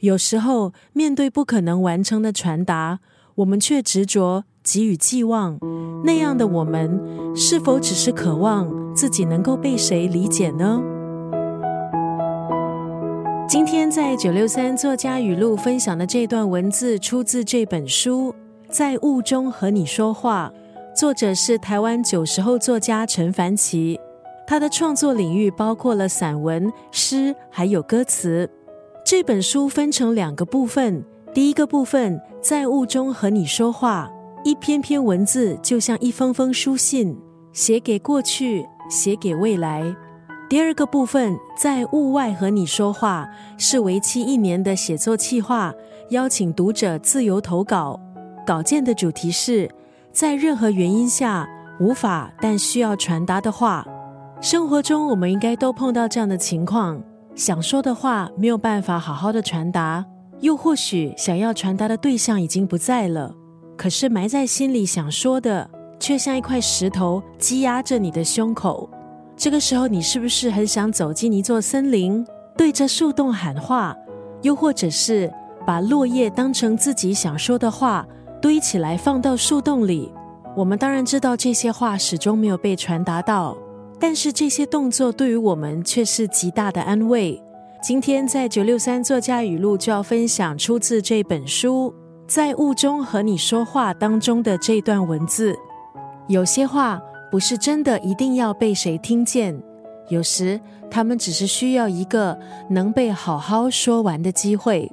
有时候面对不可能完成的传达，我们却执着给予寄望。那样的我们，是否只是渴望自己能够被谁理解呢？今天在九六三作家语录分享的这段文字，出自这本书《在雾中和你说话》，作者是台湾九十后作家陈凡奇。他的创作领域包括了散文、诗，还有歌词。这本书分成两个部分，第一个部分在雾中和你说话，一篇篇文字就像一封封书信，写给过去，写给未来。第二个部分在雾外和你说话，是为期一年的写作计划，邀请读者自由投稿。稿件的主题是在任何原因下无法但需要传达的话。生活中我们应该都碰到这样的情况。想说的话没有办法好好的传达，又或许想要传达的对象已经不在了，可是埋在心里想说的，却像一块石头积压着你的胸口。这个时候，你是不是很想走进一座森林，对着树洞喊话？又或者是把落叶当成自己想说的话堆起来放到树洞里？我们当然知道这些话始终没有被传达到。但是这些动作对于我们却是极大的安慰。今天在九六三作家语录就要分享出自这本书《在雾中和你说话》当中的这段文字。有些话不是真的一定要被谁听见，有时他们只是需要一个能被好好说完的机会。